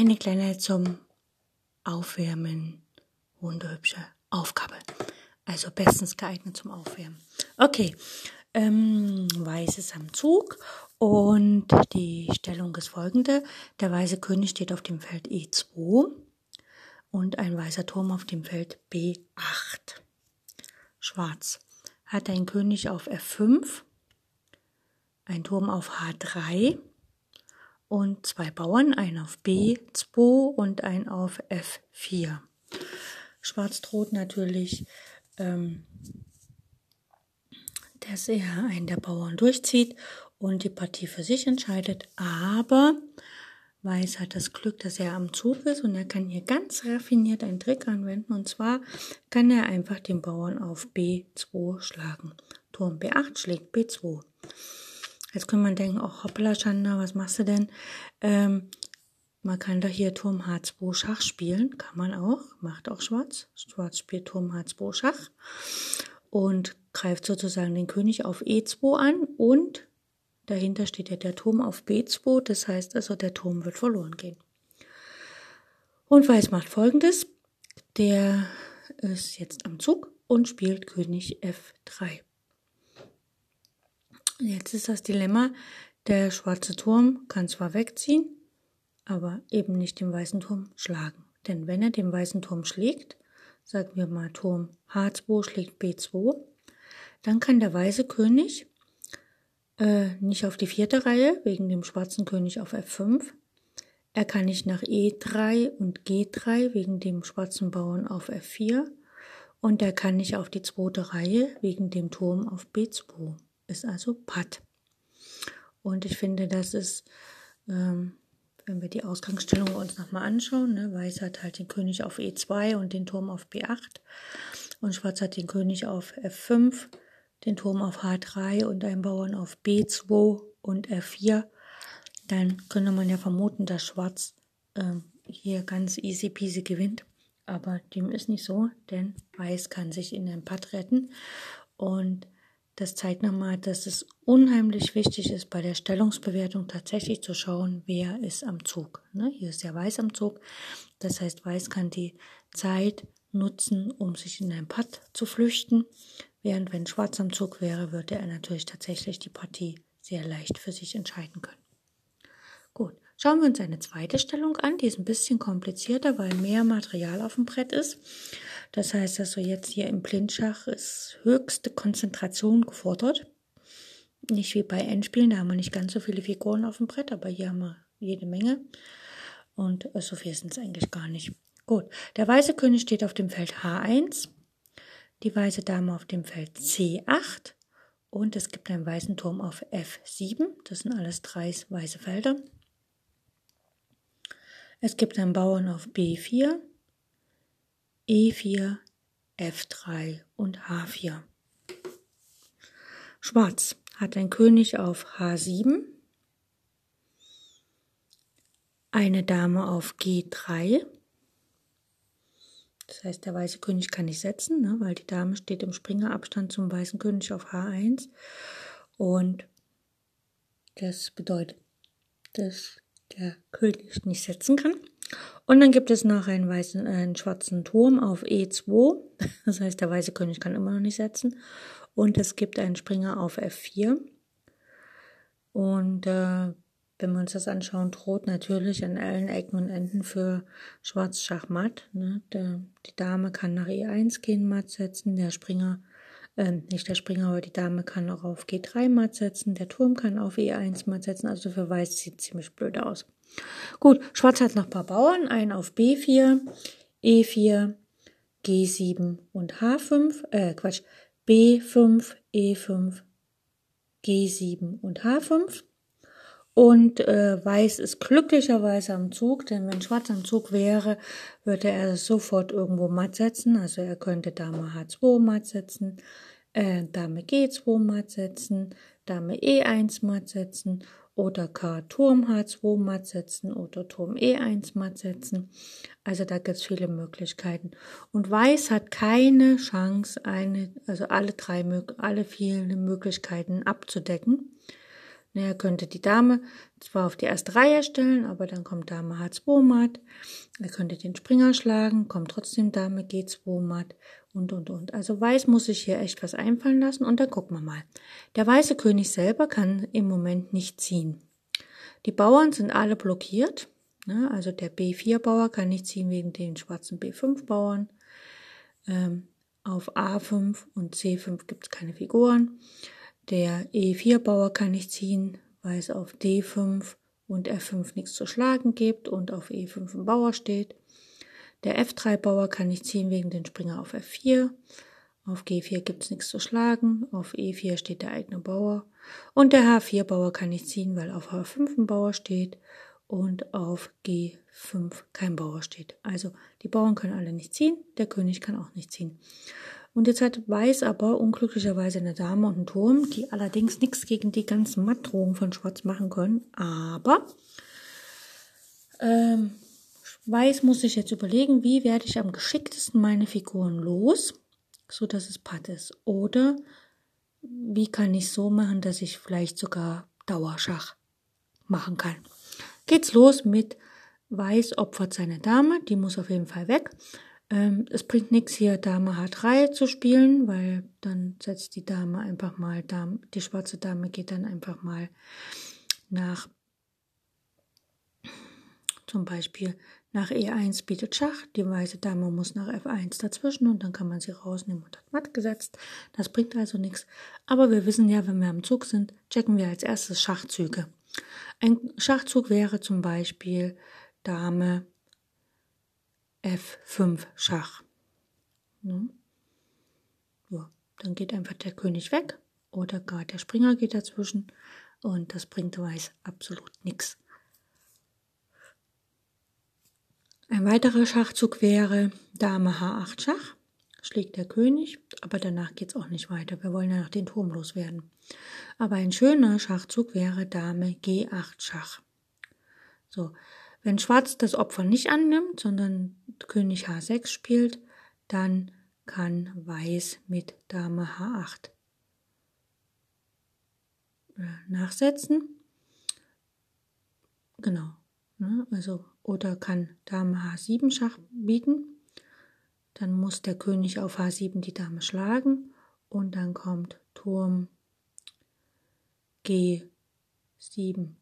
Eine kleine zum Aufwärmen. Wunderhübsche Aufgabe. Also bestens geeignet zum Aufwärmen. Okay, ähm, Weiß ist am Zug und die Stellung ist folgende. Der weiße König steht auf dem Feld E2 und ein weißer Turm auf dem Feld B8. Schwarz hat ein König auf F5, ein Turm auf H3 und zwei Bauern, ein auf B2 und ein auf F4. Schwarz droht natürlich, ähm, dass er einen der Bauern durchzieht und die Partie für sich entscheidet, aber Weiß hat das Glück, dass er am Zug ist und er kann hier ganz raffiniert einen Trick anwenden und zwar kann er einfach den Bauern auf B2 schlagen. Turm B8 schlägt B2. Jetzt könnte man denken, oh hoppla Schanda, was machst du denn? Ähm, man kann da hier Turm H2 Schach spielen, kann man auch, macht auch Schwarz. Schwarz spielt Turm H2 Schach und greift sozusagen den König auf E2 an und dahinter steht ja der Turm auf B2, das heißt also der Turm wird verloren gehen. Und Weiß macht folgendes, der ist jetzt am Zug und spielt König F3. Jetzt ist das Dilemma, der schwarze Turm kann zwar wegziehen, aber eben nicht den weißen Turm schlagen. Denn wenn er den weißen Turm schlägt, sagen wir mal Turm H2 schlägt B2, dann kann der weiße König äh, nicht auf die vierte Reihe, wegen dem schwarzen König auf F5. Er kann nicht nach E3 und G3, wegen dem schwarzen Bauern auf F4. Und er kann nicht auf die zweite Reihe, wegen dem Turm auf B2 ist also Patt. Und ich finde, das ist, ähm, wenn wir die Ausgangsstellung uns nochmal anschauen, ne, Weiß hat halt den König auf E2 und den Turm auf B8 und Schwarz hat den König auf F5, den Turm auf H3 und einen Bauern auf B2 und F4, dann könnte man ja vermuten, dass Schwarz ähm, hier ganz easy peasy gewinnt. Aber dem ist nicht so, denn Weiß kann sich in den Patt retten und das zeigt nochmal, dass es unheimlich wichtig ist, bei der Stellungsbewertung tatsächlich zu schauen, wer ist am Zug. Ne? Hier ist ja Weiß am Zug. Das heißt, Weiß kann die Zeit nutzen, um sich in ein Putt zu flüchten. Während wenn Schwarz am Zug wäre, würde er natürlich tatsächlich die Partie sehr leicht für sich entscheiden können. Gut, schauen wir uns eine zweite Stellung an. Die ist ein bisschen komplizierter, weil mehr Material auf dem Brett ist. Das heißt also jetzt hier im Blindschach ist höchste Konzentration gefordert. Nicht wie bei Endspielen, da haben wir nicht ganz so viele Figuren auf dem Brett, aber hier haben wir jede Menge. Und so viel sind es eigentlich gar nicht. Gut, der weiße König steht auf dem Feld H1, die weiße Dame auf dem Feld C8 und es gibt einen weißen Turm auf F7. Das sind alles drei weiße Felder. Es gibt einen Bauern auf B4, E4, F3 und H4. Schwarz hat ein König auf H7, eine Dame auf G3. Das heißt, der weiße König kann nicht setzen, ne, weil die Dame steht im Springerabstand zum weißen König auf H1. Und das bedeutet, dass der König nicht setzen kann. Und dann gibt es noch einen, weißen, äh, einen schwarzen Turm auf E2. Das heißt, der weiße König kann immer noch nicht setzen. Und es gibt einen Springer auf F4. Und äh, wenn wir uns das anschauen, droht natürlich an allen Ecken und Enden für Schwarz Schachmatt. Ne? Der, die Dame kann nach E1 gehen, matt setzen. Der Springer, äh, nicht der Springer, aber die Dame kann auch auf G3 matt setzen. Der Turm kann auf E1 matt setzen. Also für Weiß sieht ziemlich blöd aus. Gut, Schwarz hat noch ein paar Bauern, einen auf B4, E4, G7 und H5, äh, Quatsch, B5, E5, G7 und H5. Und äh, Weiß ist glücklicherweise am Zug, denn wenn Schwarz am Zug wäre, würde er sofort irgendwo matt setzen. Also er könnte Dame H2 matt setzen, äh, Dame G2 matt setzen, Dame E1 matt setzen oder K Turm H2 matt setzen oder Turm E1 matt setzen. Also da gibt es viele Möglichkeiten. Und Weiß hat keine Chance, eine, also alle drei, alle vier Möglichkeiten abzudecken. Er könnte die Dame zwar auf die erste Reihe stellen, aber dann kommt Dame H2 matt. Er könnte den Springer schlagen, kommt trotzdem Dame G2 matt und, und, und. Also Weiß muss sich hier echt was einfallen lassen und dann gucken wir mal. Der weiße König selber kann im Moment nicht ziehen. Die Bauern sind alle blockiert. Ne? Also der B4-Bauer kann nicht ziehen wegen den schwarzen B5-Bauern. Ähm, auf A5 und C5 gibt es keine Figuren. Der E4-Bauer kann nicht ziehen, weil es auf D5 und F5 nichts zu schlagen gibt und auf E5 ein Bauer steht. Der F3-Bauer kann nicht ziehen wegen den Springer auf F4. Auf G4 gibt es nichts zu schlagen. Auf E4 steht der eigene Bauer. Und der H4-Bauer kann nicht ziehen, weil auf H5 ein Bauer steht und auf G5 kein Bauer steht. Also die Bauern können alle nicht ziehen, der König kann auch nicht ziehen. Und jetzt hat Weiß aber unglücklicherweise eine Dame und einen Turm, die allerdings nichts gegen die ganzen Mattdrohungen von Schwarz machen können. Aber ähm, Weiß muss sich jetzt überlegen, wie werde ich am geschicktesten meine Figuren los, so dass es Patt ist. Oder wie kann ich so machen, dass ich vielleicht sogar Dauerschach machen kann. Geht's los mit Weiß opfert seine Dame, die muss auf jeden Fall weg. Ähm, es bringt nichts hier Dame H3 zu spielen, weil dann setzt die Dame einfach mal, Dame, die schwarze Dame geht dann einfach mal nach, zum Beispiel nach E1 bietet Schach, die weiße Dame muss nach F1 dazwischen und dann kann man sie rausnehmen und hat matt gesetzt. Das bringt also nichts. Aber wir wissen ja, wenn wir am Zug sind, checken wir als erstes Schachzüge. Ein Schachzug wäre zum Beispiel Dame F5 Schach. Ne? Ja, dann geht einfach der König weg oder gerade der Springer geht dazwischen und das bringt Weiß absolut nichts. Ein weiterer Schachzug wäre Dame H8 Schach, schlägt der König, aber danach geht es auch nicht weiter. Wir wollen ja noch den Turm loswerden. Aber ein schöner Schachzug wäre Dame G8 Schach. So, wenn Schwarz das Opfer nicht annimmt, sondern König H6 spielt, dann kann Weiß mit Dame H8 äh, nachsetzen. Genau. Ne, also, oder kann Dame H7 Schach bieten. Dann muss der König auf H7 die Dame schlagen und dann kommt Turm G7,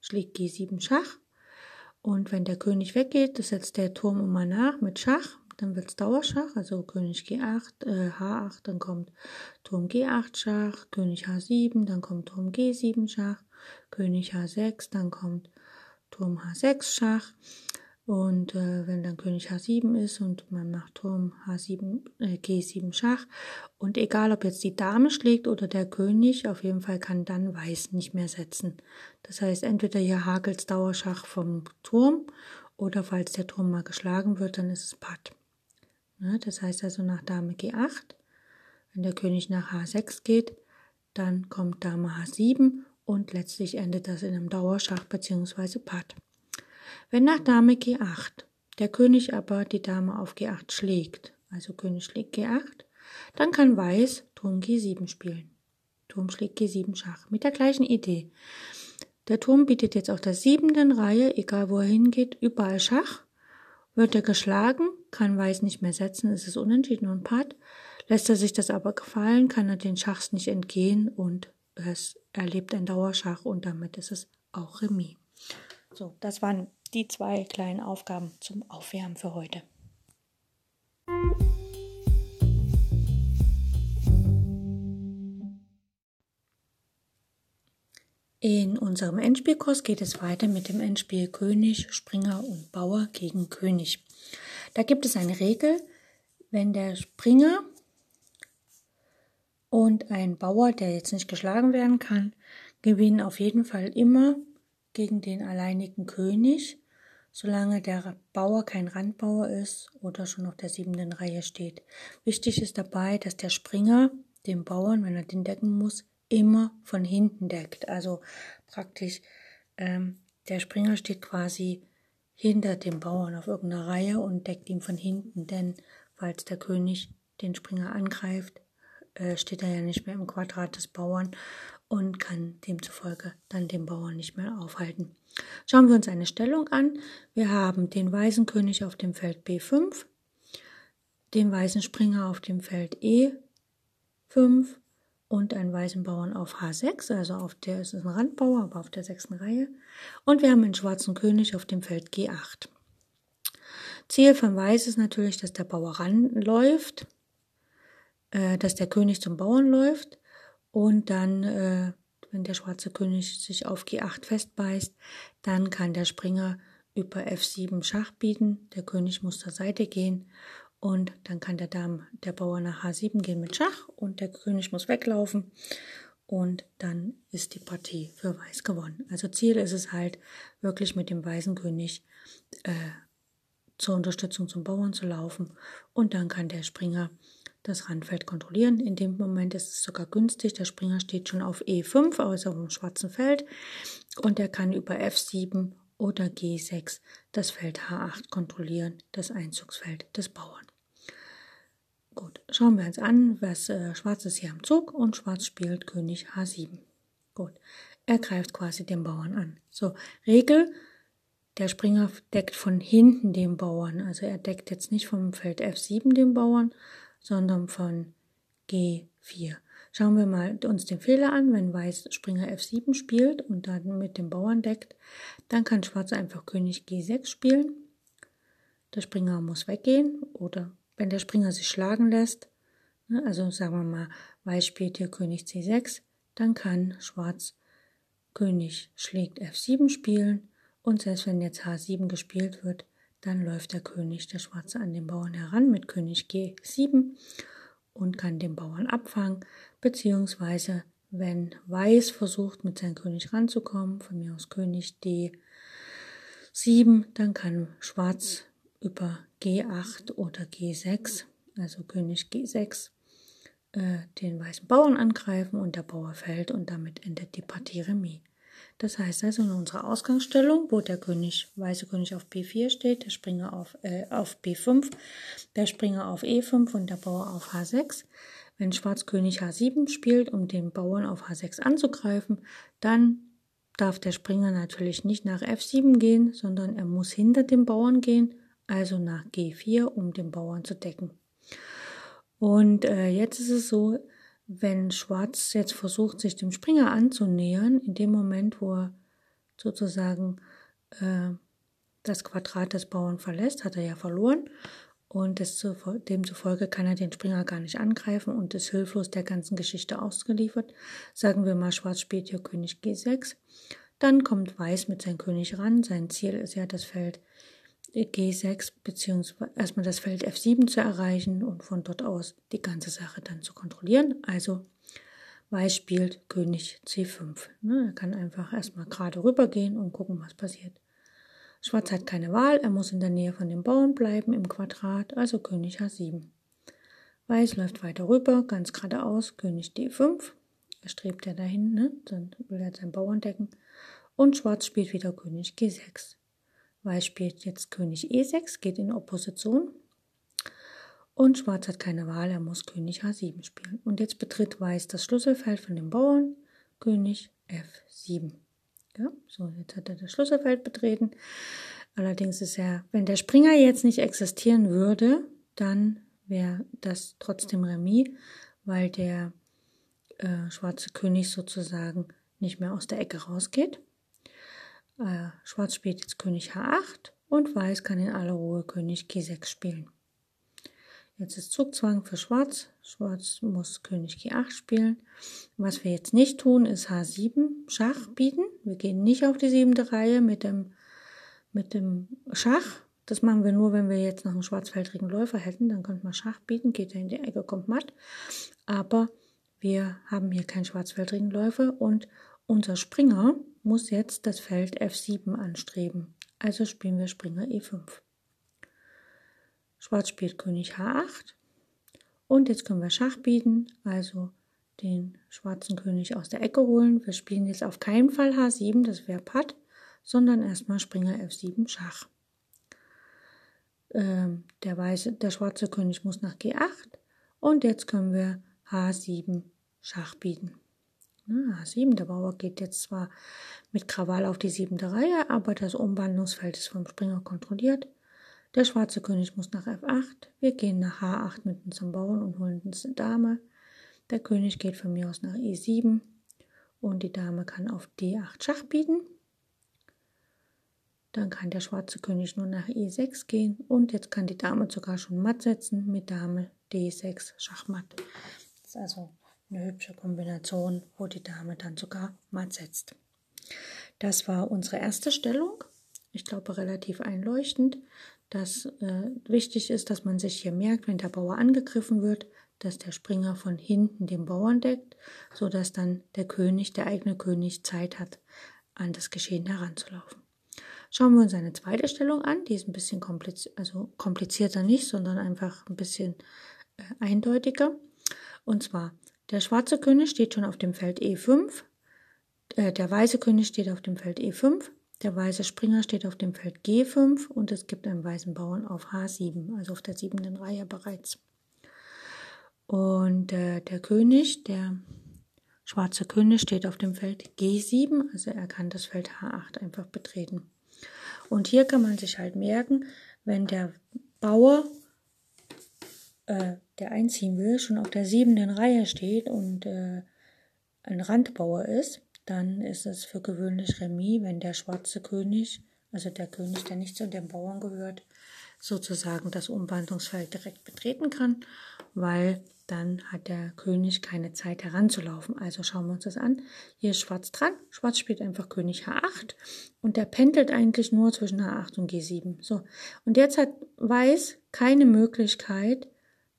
schlägt G7 Schach und wenn der König weggeht, das setzt der Turm immer nach mit Schach. Dann wird es Dauerschach, also König G8, äh, H8, dann kommt Turm G8 Schach, König H7, dann kommt Turm G7 Schach, König H6, dann kommt Turm H6 Schach. Und äh, wenn dann König H7 ist und man macht Turm H7, äh, G7 Schach und egal ob jetzt die Dame schlägt oder der König, auf jeden Fall kann dann Weiß nicht mehr setzen. Das heißt, entweder hier hakelt Dauerschach vom Turm oder falls der Turm mal geschlagen wird, dann ist es Patt. Ne? Das heißt also nach Dame G8, wenn der König nach H6 geht, dann kommt Dame H7 und letztlich endet das in einem Dauerschach bzw. Patt. Wenn nach Dame G8 der König aber die Dame auf G8 schlägt, also König schlägt G8, dann kann Weiß Turm G7 spielen. Turm schlägt G7 Schach mit der gleichen Idee. Der Turm bietet jetzt auf der siebenten Reihe, egal wo er hingeht, überall Schach. Wird er geschlagen, kann Weiß nicht mehr setzen, es ist unentschieden und Part. Lässt er sich das aber gefallen, kann er den Schachs nicht entgehen und es erlebt ein Dauerschach und damit ist es auch Remis. So, das waren die zwei kleinen Aufgaben zum Aufwärmen für heute. In unserem Endspielkurs geht es weiter mit dem Endspiel König, Springer und Bauer gegen König. Da gibt es eine Regel, wenn der Springer und ein Bauer, der jetzt nicht geschlagen werden kann, gewinnen auf jeden Fall immer gegen den alleinigen König, solange der Bauer kein Randbauer ist oder schon auf der siebenten Reihe steht. Wichtig ist dabei, dass der Springer den Bauern, wenn er den decken muss, immer von hinten deckt. Also praktisch ähm, der Springer steht quasi hinter dem Bauern auf irgendeiner Reihe und deckt ihn von hinten, denn falls der König den Springer angreift, äh, steht er ja nicht mehr im Quadrat des Bauern und kann demzufolge dann den Bauern nicht mehr aufhalten. Schauen wir uns eine Stellung an. Wir haben den weißen König auf dem Feld B5, den weißen Springer auf dem Feld E5 und einen weißen Bauern auf H6, also auf der ist es ein Randbauer, aber auf der sechsten Reihe. Und wir haben einen schwarzen König auf dem Feld G8. Ziel von Weiß ist natürlich, dass der Bauer ranläuft, äh, dass der König zum Bauern läuft und dann, äh, wenn der schwarze König sich auf G8 festbeißt, dann kann der Springer über F7 Schach bieten, der König muss zur Seite gehen und dann kann der Dame, der Bauer nach H7 gehen mit Schach und der König muss weglaufen. Und dann ist die Partie für Weiß gewonnen. Also Ziel ist es halt, wirklich mit dem weißen König äh, zur Unterstützung zum Bauern zu laufen. Und dann kann der Springer das Randfeld kontrollieren. In dem Moment ist es sogar günstig. Der Springer steht schon auf E5, also auf dem schwarzen Feld. Und er kann über F7 oder G6 das Feld H8 kontrollieren, das Einzugsfeld des Bauern. Gut, schauen wir uns an, was äh, Schwarz ist hier am Zug und Schwarz spielt König H7. Gut, er greift quasi den Bauern an. So, Regel, der Springer deckt von hinten den Bauern. Also er deckt jetzt nicht vom Feld F7 den Bauern, sondern von G4. Schauen wir mal uns den Fehler an. Wenn Weiß Springer F7 spielt und dann mit dem Bauern deckt, dann kann Schwarz einfach König G6 spielen. Der Springer muss weggehen oder wenn der Springer sich schlagen lässt, ne, also sagen wir mal, Weiß spielt hier König C6, dann kann Schwarz König schlägt F7 spielen und selbst wenn jetzt H7 gespielt wird, dann läuft der König, der Schwarze, an den Bauern heran mit König G7 und kann den Bauern abfangen, beziehungsweise wenn Weiß versucht, mit seinem König ranzukommen, von mir aus König D7, dann kann Schwarz über G8 oder G6, also König G6, äh, den weißen Bauern angreifen und der Bauer fällt und damit endet die Partie Remis. Das heißt also in unserer Ausgangsstellung, wo der König, weiße König auf B4 steht, der Springer auf, äh, auf B5, der Springer auf E5 und der Bauer auf H6. Wenn Schwarz König H7 spielt, um den Bauern auf H6 anzugreifen, dann darf der Springer natürlich nicht nach F7 gehen, sondern er muss hinter dem Bauern gehen also nach G4, um den Bauern zu decken. Und äh, jetzt ist es so, wenn Schwarz jetzt versucht, sich dem Springer anzunähern, in dem Moment, wo er sozusagen äh, das Quadrat des Bauern verlässt, hat er ja verloren. Und demzufolge kann er den Springer gar nicht angreifen und ist hilflos der ganzen Geschichte ausgeliefert. Sagen wir mal, Schwarz spielt hier König G6. Dann kommt Weiß mit seinem König ran. Sein Ziel ist ja das Feld G6 beziehungsweise erstmal das Feld F7 zu erreichen und von dort aus die ganze Sache dann zu kontrollieren. Also Weiß spielt König C5. Ne, er kann einfach erstmal gerade rübergehen und gucken, was passiert. Schwarz hat keine Wahl, er muss in der Nähe von dem Bauern bleiben im Quadrat, also König H7. Weiß läuft weiter rüber, ganz geradeaus, König D5. Er strebt ja dahin, ne? dann will er seinen Bauern decken. Und Schwarz spielt wieder König G6. Weiß spielt jetzt König E6, geht in Opposition. Und Schwarz hat keine Wahl, er muss König H7 spielen. Und jetzt betritt Weiß das Schlüsselfeld von den Bauern, König F7. Ja, so, jetzt hat er das Schlüsselfeld betreten. Allerdings ist er, wenn der Springer jetzt nicht existieren würde, dann wäre das trotzdem Remis, weil der äh, schwarze König sozusagen nicht mehr aus der Ecke rausgeht. Äh, Schwarz spielt jetzt König H8 und Weiß kann in aller Ruhe König G6 spielen. Jetzt ist Zugzwang für Schwarz. Schwarz muss König G8 spielen. Was wir jetzt nicht tun, ist H7 Schach bieten. Wir gehen nicht auf die siebte Reihe mit dem, mit dem Schach. Das machen wir nur, wenn wir jetzt noch einen schwarzfeldrigen Läufer hätten. Dann könnte man Schach bieten, geht er in die Ecke, kommt matt. Aber wir haben hier keinen schwarzfeldrigen Läufer und unser Springer muss jetzt das Feld F7 anstreben. Also spielen wir Springer E5. Schwarz spielt König H8. Und jetzt können wir Schach bieten, also den schwarzen König aus der Ecke holen. Wir spielen jetzt auf keinen Fall H7, das wäre Patt, sondern erstmal Springer F7 Schach. Ähm, der, weiße, der schwarze König muss nach G8 und jetzt können wir H7 Schach bieten. H7, der Bauer geht jetzt zwar mit Krawall auf die siebte Reihe, aber das Umwandlungsfeld ist vom Springer kontrolliert. Der schwarze König muss nach F8. Wir gehen nach H8 mit unserem Bauern und holen uns eine Dame. Der König geht von mir aus nach E7 und die Dame kann auf D8 Schach bieten. Dann kann der schwarze König nur nach E6 gehen und jetzt kann die Dame sogar schon matt setzen mit Dame D6 Schachmatt. Das ist also eine hübsche Kombination, wo die Dame dann sogar matt setzt. Das war unsere erste Stellung. Ich glaube relativ einleuchtend dass äh, wichtig ist, dass man sich hier merkt, wenn der Bauer angegriffen wird, dass der Springer von hinten den Bauern deckt, so dass dann der König, der eigene König, Zeit hat, an das Geschehen heranzulaufen. Schauen wir uns eine zweite Stellung an, die ist ein bisschen kompliz also komplizierter nicht, sondern einfach ein bisschen äh, eindeutiger. Und zwar, der schwarze König steht schon auf dem Feld E5, äh, der weiße König steht auf dem Feld E5, der weiße Springer steht auf dem Feld G5 und es gibt einen weißen Bauern auf H7, also auf der siebenten Reihe bereits. Und äh, der König, der schwarze König, steht auf dem Feld G7, also er kann das Feld H8 einfach betreten. Und hier kann man sich halt merken, wenn der Bauer, äh, der einziehen will, schon auf der siebenten Reihe steht und äh, ein Randbauer ist, dann ist es für gewöhnlich Remis, wenn der schwarze König, also der König, der nicht zu den Bauern gehört, sozusagen das Umwandlungsfeld direkt betreten kann, weil dann hat der König keine Zeit heranzulaufen. Also schauen wir uns das an. Hier ist Schwarz dran. Schwarz spielt einfach König H8 und der pendelt eigentlich nur zwischen H8 und G7. So. Und jetzt hat Weiß keine Möglichkeit,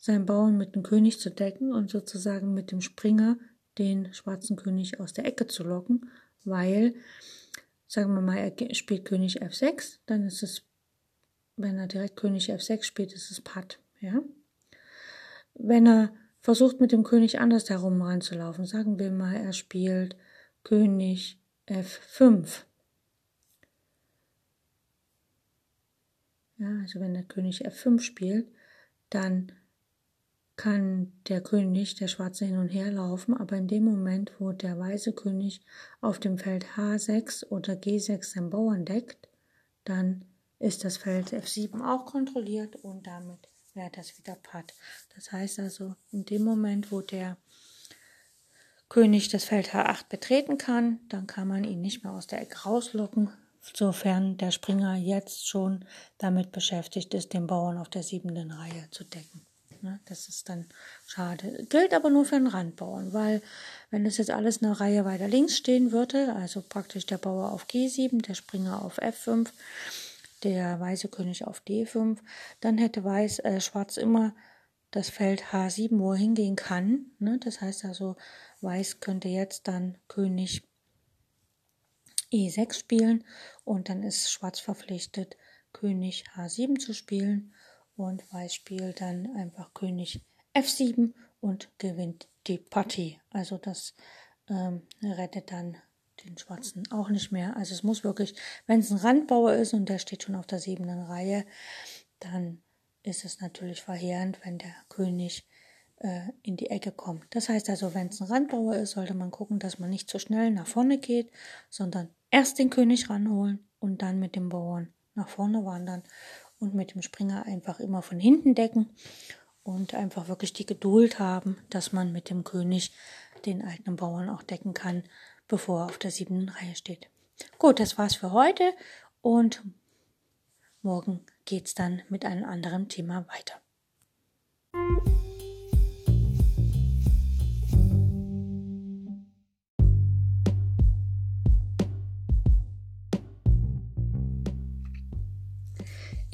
seinen Bauern mit dem König zu decken und sozusagen mit dem Springer den schwarzen König aus der Ecke zu locken, weil, sagen wir mal, er spielt König F6, dann ist es, wenn er direkt König F6 spielt, ist es Patt, ja. Wenn er versucht, mit dem König anders herum ranzulaufen, sagen wir mal, er spielt König F5. Ja, also wenn der König F5 spielt, dann kann der König, der Schwarze, hin und her laufen, aber in dem Moment, wo der weiße König auf dem Feld H6 oder G6 seinen Bauern deckt, dann ist das Feld F7 auch kontrolliert und damit wäre das wieder Patt. Das heißt also, in dem Moment, wo der König das Feld H8 betreten kann, dann kann man ihn nicht mehr aus der Ecke rauslocken, sofern der Springer jetzt schon damit beschäftigt ist, den Bauern auf der siebenten Reihe zu decken. Ne? Das ist dann schade. Gilt aber nur für den Randbauern, weil wenn das jetzt alles eine Reihe weiter links stehen würde, also praktisch der Bauer auf G7, der Springer auf F5, der weiße König auf D5, dann hätte Weiß, äh, Schwarz immer das Feld H7, wo er hingehen kann. Ne? Das heißt also, Weiß könnte jetzt dann König E6 spielen und dann ist Schwarz verpflichtet, König H7 zu spielen und Weiß spielt dann einfach König F7 und gewinnt die Partie. Also das ähm, rettet dann den Schwarzen auch nicht mehr. Also es muss wirklich, wenn es ein Randbauer ist und der steht schon auf der siebten Reihe, dann ist es natürlich verheerend, wenn der König äh, in die Ecke kommt. Das heißt also, wenn es ein Randbauer ist, sollte man gucken, dass man nicht zu schnell nach vorne geht, sondern erst den König ranholen und dann mit dem Bauern nach vorne wandern und mit dem Springer einfach immer von hinten decken und einfach wirklich die Geduld haben, dass man mit dem König den eigenen Bauern auch decken kann, bevor er auf der siebten Reihe steht. Gut, das war's für heute und morgen geht's dann mit einem anderen Thema weiter.